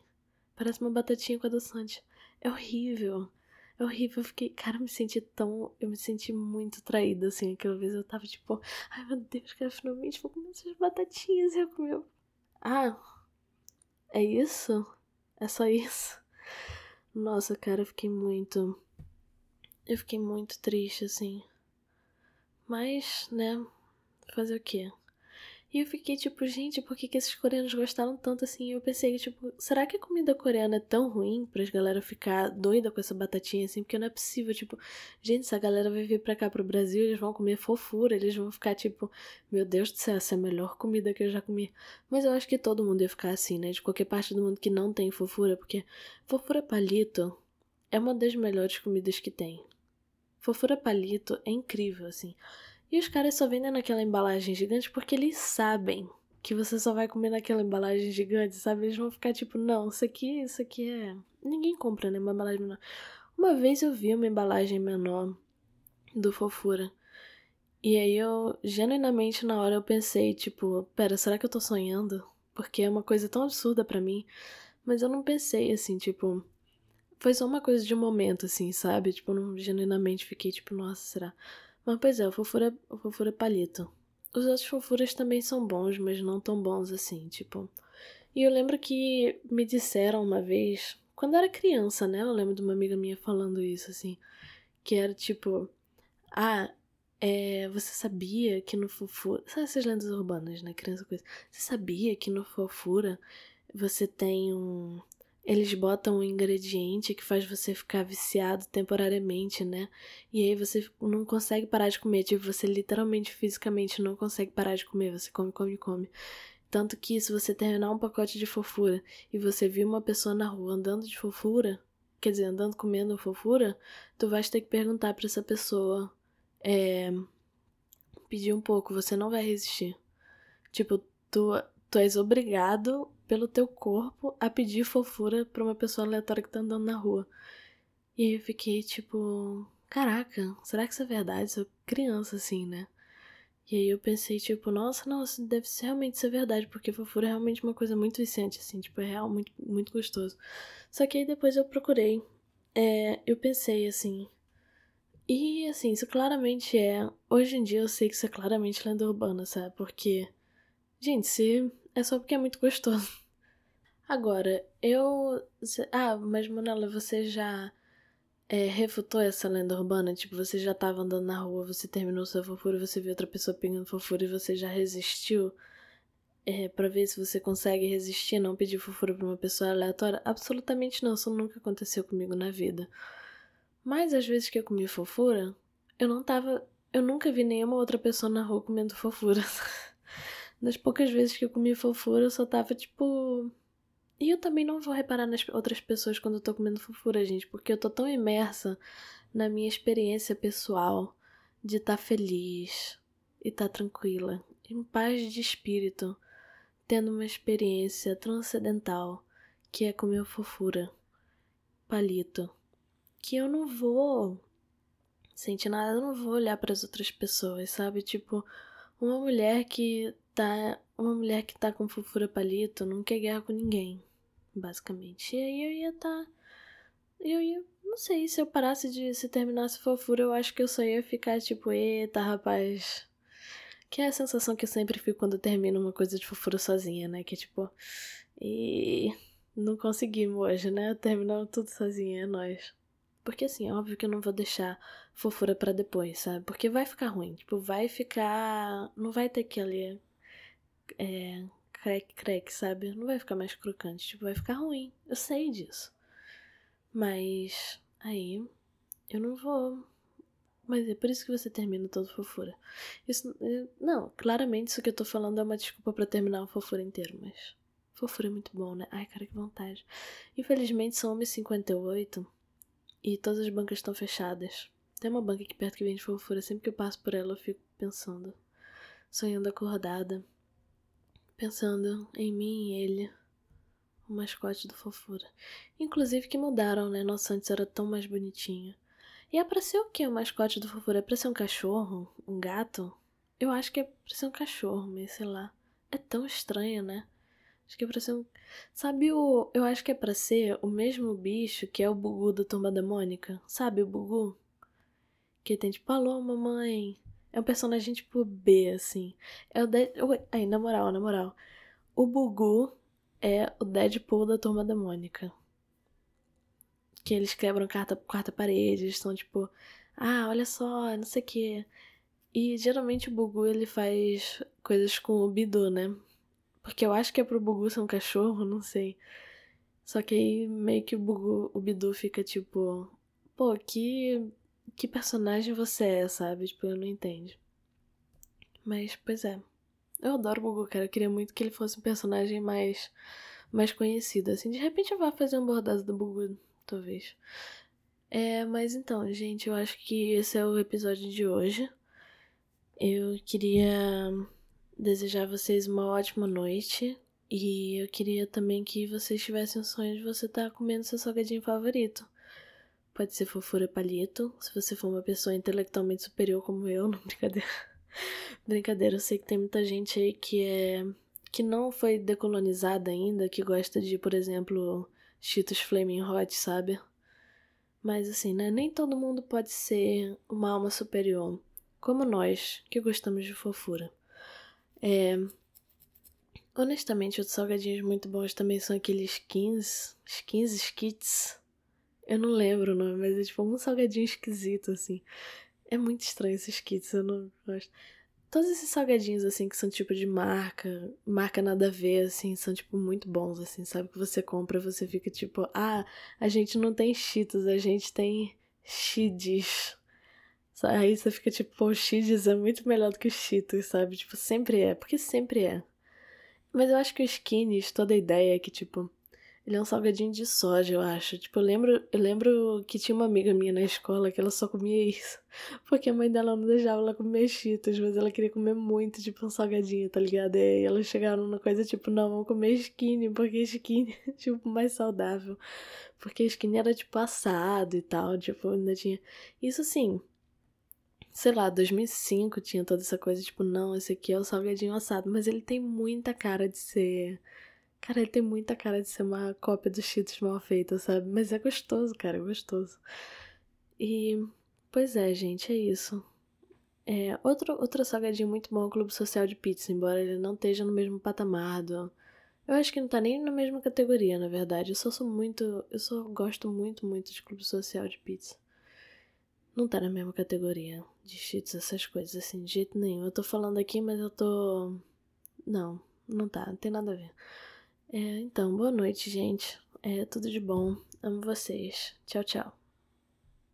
Parece uma batatinha com adoçante. É horrível. É horrível. Eu fiquei, cara, eu me senti tão. Eu me senti muito traída, assim. Aquela vez eu tava tipo, ai meu Deus, cara, finalmente vou comer essas batatinhas. E eu comi. Ah, é isso? É só isso? Nossa, cara, eu fiquei muito. Eu fiquei muito triste, assim. Mas, né, fazer o quê? E eu fiquei tipo, gente, por que, que esses coreanos gostaram tanto assim? Eu pensei, tipo, será que a comida coreana é tão ruim pra galera ficar doida com essa batatinha assim? Porque não é possível, tipo, gente, se a galera vai vir pra cá pro Brasil, eles vão comer fofura, eles vão ficar tipo, meu Deus do céu, essa é a melhor comida que eu já comi. Mas eu acho que todo mundo ia ficar assim, né? De qualquer parte do mundo que não tem fofura, porque fofura palito é uma das melhores comidas que tem. Fofura palito é incrível, assim. E os caras só vendem naquela embalagem gigante porque eles sabem que você só vai comer naquela embalagem gigante, sabe? Eles vão ficar tipo, não, isso aqui, isso aqui é. Ninguém compra, né? Uma embalagem menor. Uma vez eu vi uma embalagem menor do Fofura. E aí eu, genuinamente, na hora eu pensei, tipo, pera, será que eu tô sonhando? Porque é uma coisa tão absurda para mim. Mas eu não pensei assim, tipo. Foi só uma coisa de momento, assim, sabe? Tipo, eu não genuinamente fiquei, tipo, nossa, será? Mas pois é, o fofura, o fofura palito. Os outros fofuras também são bons, mas não tão bons assim, tipo. E eu lembro que me disseram uma vez, quando era criança, né? Eu lembro de uma amiga minha falando isso, assim. Que era tipo. Ah, é, você sabia que no fofura. Sabe essas lendas urbanas, né? Criança coisa. Você sabia que no fofura você tem um eles botam um ingrediente que faz você ficar viciado temporariamente, né? E aí você não consegue parar de comer. Tipo, você literalmente, fisicamente não consegue parar de comer. Você come, come, come. Tanto que se você terminar um pacote de fofura e você viu uma pessoa na rua andando de fofura, quer dizer, andando comendo fofura, tu vais ter que perguntar para essa pessoa é, pedir um pouco, você não vai resistir. Tipo, tu tu és obrigado pelo teu corpo a pedir fofura pra uma pessoa aleatória que tá andando na rua. E eu fiquei tipo, caraca, será que isso é verdade? Sou criança assim, né? E aí eu pensei, tipo, nossa, não, isso deve ser, realmente ser verdade, porque fofura é realmente uma coisa muito viciante, assim, tipo, é real, muito, muito gostoso. Só que aí depois eu procurei, é, eu pensei, assim, e assim, isso claramente é. Hoje em dia eu sei que isso é claramente lenda urbana, sabe? Porque. Gente, se é só porque é muito gostoso. Agora, eu. Ah, mas Manela, você já é, refutou essa lenda urbana? Tipo, você já tava andando na rua, você terminou sua fofura, você viu outra pessoa pegando fofura e você já resistiu? É, pra ver se você consegue resistir, não pedir fofura pra uma pessoa aleatória? Absolutamente não, isso nunca aconteceu comigo na vida. Mas às vezes que eu comi fofura, eu não tava. Eu nunca vi nenhuma outra pessoa na rua comendo fofura. Das poucas vezes que eu comi fofura, eu só tava tipo. E eu também não vou reparar nas outras pessoas quando eu tô comendo fofura, gente, porque eu tô tão imersa na minha experiência pessoal de estar tá feliz e estar tá tranquila, em paz de espírito, tendo uma experiência transcendental que é comer fofura, palito que eu não vou sentir nada, eu não vou olhar para as outras pessoas, sabe? Tipo, uma mulher que tá, uma mulher que tá com fofura palito não quer guerra com ninguém, basicamente. E aí eu ia tá eu ia, não sei, se eu parasse de se terminasse fofura, eu acho que eu só ia ficar tipo, eita, rapaz. Que é a sensação que eu sempre fico quando termino uma coisa de fofura sozinha, né? Que tipo, e não conseguimos hoje, né? Terminamos tudo sozinha, é nóis. Porque assim, é óbvio que eu não vou deixar fofura para depois, sabe? Porque vai ficar ruim. Tipo, vai ficar. Não vai ter aquele. É. Crack, crack, sabe? Não vai ficar mais crocante. Tipo, vai ficar ruim. Eu sei disso. Mas. Aí. Eu não vou. Mas é por isso que você termina todo fofura. Isso. Não, claramente isso que eu tô falando é uma desculpa para terminar uma fofura inteiro, mas. Fofura é muito bom, né? Ai, cara, que vontade. Infelizmente são 1h58 e todas as bancas estão fechadas. Tem uma banca aqui perto que vende fofura. Sempre que eu passo por ela, eu fico pensando. Sonhando acordada. Pensando em mim e ele. O mascote do fofura. Inclusive que mudaram, né? Nossa, antes era tão mais bonitinho. E é pra ser o que o mascote do fofura? É pra ser um cachorro? Um gato? Eu acho que é pra ser um cachorro, mas sei lá. É tão estranho, né? Acho que é pra ser um. Sabe o. Eu acho que é pra ser o mesmo bicho que é o Bugu da Turma da Mônica. Sabe o Bugu? Que tem tipo, alô, mamãe. É um personagem tipo B, assim. É o Deadpool. Aí, na moral, na moral. O Bugu é o Deadpool da Turma da Mônica. Que eles quebram quarta, quarta parede, eles estão tipo, ah, olha só, não sei o quê. E geralmente o Bugu ele faz coisas com o Bidu, né? Porque eu acho que é pro Bugu ser um cachorro, não sei. Só que aí meio que o Bugu, o Bidu fica tipo, pô, que que personagem você é, sabe? Tipo, eu não entendo. Mas, pois é. Eu adoro o Bugu, cara. Eu queria muito que ele fosse um personagem mais mais conhecido, assim. De repente eu vou fazer um bordado do Bugu, talvez. É, mas então, gente, eu acho que esse é o episódio de hoje. Eu queria desejar a vocês uma ótima noite. E eu queria também que vocês tivessem o sonho de você estar tá comendo seu salgadinho favorito. Pode ser fofura palito, se você for uma pessoa intelectualmente superior como eu, não brincadeira. brincadeira, eu sei que tem muita gente aí que é que não foi decolonizada ainda, que gosta de, por exemplo, Cheetos Flaming Hot, sabe? Mas assim, né? Nem todo mundo pode ser uma alma superior, como nós, que gostamos de fofura. É... Honestamente, outros salgadinhos muito bons também são aqueles skins, skins, skits. Eu não lembro o nome, mas é tipo um salgadinho esquisito, assim. É muito estranho esses kits, eu não gosto. Todos esses salgadinhos, assim, que são tipo de marca, marca nada a ver, assim, são tipo muito bons, assim, sabe? Que você compra você fica tipo, ah, a gente não tem cheetos, a gente tem Xidis. Aí você fica tipo, pô, Cheetos é muito melhor do que o Cheetos, sabe? Tipo, sempre é, porque sempre é. Mas eu acho que o Skinnies, toda a ideia é que, tipo, Ele é um salgadinho de soja, eu acho. Tipo, eu lembro, eu lembro que tinha uma amiga minha na escola que ela só comia isso. Porque a mãe dela não deixava ela comer cheetos, mas ela queria comer muito, tipo, um salgadinho, tá ligado? E aí elas chegaram numa coisa tipo, não, vamos comer skinny, porque skinny é, tipo, mais saudável. Porque skinny era, tipo, assado e tal, tipo, ainda tinha... Isso, sim, sei lá, 2005 tinha toda essa coisa, tipo, não, esse aqui é o salgadinho assado, mas ele tem muita cara de ser Cara, ele tem muita cara de ser uma cópia dos Cheetos mal feita, sabe? Mas é gostoso, cara, é gostoso. E, pois é, gente, é isso. É, outro, outro salgadinho muito bom é o Clube Social de Pizza, embora ele não esteja no mesmo patamar do... Eu acho que não tá nem na mesma categoria, na verdade. Eu só sou muito... Eu só gosto muito, muito de Clube Social de Pizza. Não tá na mesma categoria de Cheetos, essas coisas, assim, de jeito nenhum. Eu tô falando aqui, mas eu tô... Não, não tá, não tem nada a ver. É, então, boa noite, gente. É tudo de bom. Amo vocês. Tchau, tchau.